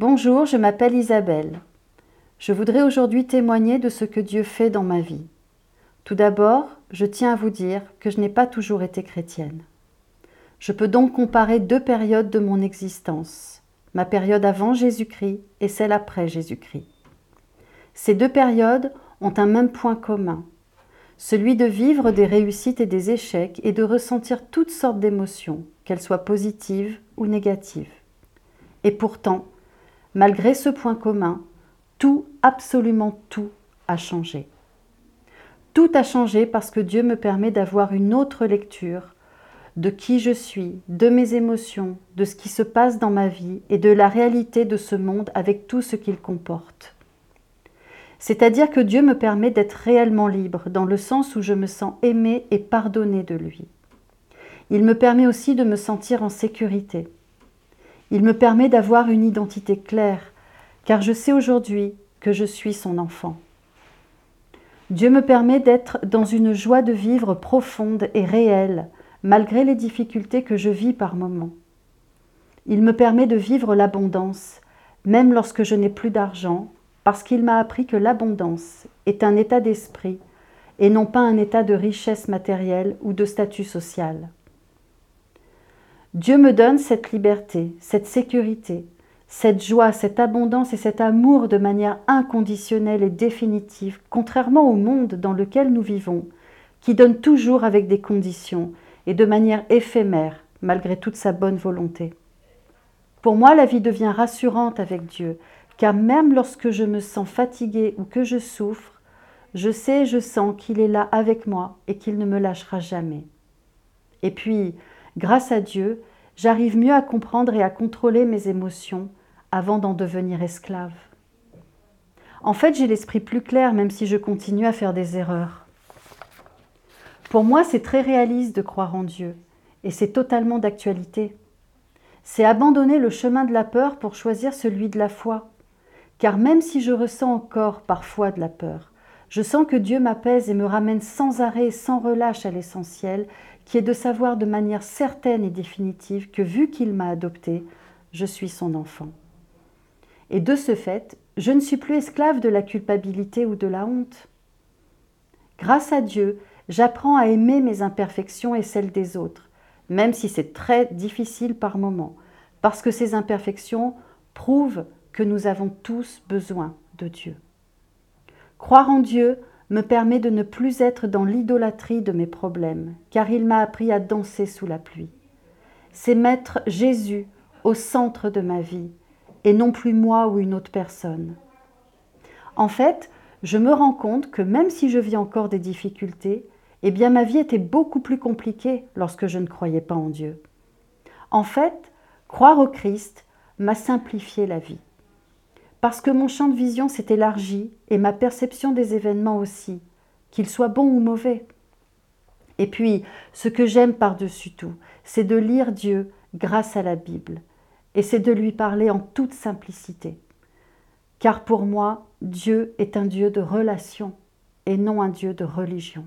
Bonjour, je m'appelle Isabelle. Je voudrais aujourd'hui témoigner de ce que Dieu fait dans ma vie. Tout d'abord, je tiens à vous dire que je n'ai pas toujours été chrétienne. Je peux donc comparer deux périodes de mon existence, ma période avant Jésus-Christ et celle après Jésus-Christ. Ces deux périodes ont un même point commun, celui de vivre des réussites et des échecs et de ressentir toutes sortes d'émotions, qu'elles soient positives ou négatives. Et pourtant, Malgré ce point commun, tout, absolument tout, a changé. Tout a changé parce que Dieu me permet d'avoir une autre lecture de qui je suis, de mes émotions, de ce qui se passe dans ma vie et de la réalité de ce monde avec tout ce qu'il comporte. C'est-à-dire que Dieu me permet d'être réellement libre dans le sens où je me sens aimée et pardonnée de lui. Il me permet aussi de me sentir en sécurité. Il me permet d'avoir une identité claire, car je sais aujourd'hui que je suis son enfant. Dieu me permet d'être dans une joie de vivre profonde et réelle, malgré les difficultés que je vis par moments. Il me permet de vivre l'abondance, même lorsque je n'ai plus d'argent, parce qu'il m'a appris que l'abondance est un état d'esprit et non pas un état de richesse matérielle ou de statut social. Dieu me donne cette liberté, cette sécurité, cette joie, cette abondance et cet amour de manière inconditionnelle et définitive, contrairement au monde dans lequel nous vivons, qui donne toujours avec des conditions et de manière éphémère, malgré toute sa bonne volonté. Pour moi, la vie devient rassurante avec Dieu, car même lorsque je me sens fatiguée ou que je souffre, je sais et je sens qu'il est là avec moi et qu'il ne me lâchera jamais. Et puis, Grâce à Dieu, j'arrive mieux à comprendre et à contrôler mes émotions avant d'en devenir esclave. En fait, j'ai l'esprit plus clair même si je continue à faire des erreurs. Pour moi, c'est très réaliste de croire en Dieu et c'est totalement d'actualité. C'est abandonner le chemin de la peur pour choisir celui de la foi. Car même si je ressens encore parfois de la peur, je sens que Dieu m'apaise et me ramène sans arrêt sans relâche à l'essentiel, qui est de savoir de manière certaine et définitive que vu qu'il m'a adopté, je suis son enfant. Et de ce fait, je ne suis plus esclave de la culpabilité ou de la honte. Grâce à Dieu, j'apprends à aimer mes imperfections et celles des autres, même si c'est très difficile par moments, parce que ces imperfections prouvent que nous avons tous besoin de Dieu. Croire en Dieu me permet de ne plus être dans l'idolâtrie de mes problèmes, car il m'a appris à danser sous la pluie. C'est mettre Jésus au centre de ma vie, et non plus moi ou une autre personne. En fait, je me rends compte que même si je vis encore des difficultés, eh bien ma vie était beaucoup plus compliquée lorsque je ne croyais pas en Dieu. En fait, croire au Christ m'a simplifié la vie parce que mon champ de vision s'est élargi et ma perception des événements aussi, qu'ils soient bons ou mauvais. Et puis, ce que j'aime par-dessus tout, c'est de lire Dieu grâce à la Bible, et c'est de lui parler en toute simplicité. Car pour moi, Dieu est un Dieu de relation et non un Dieu de religion.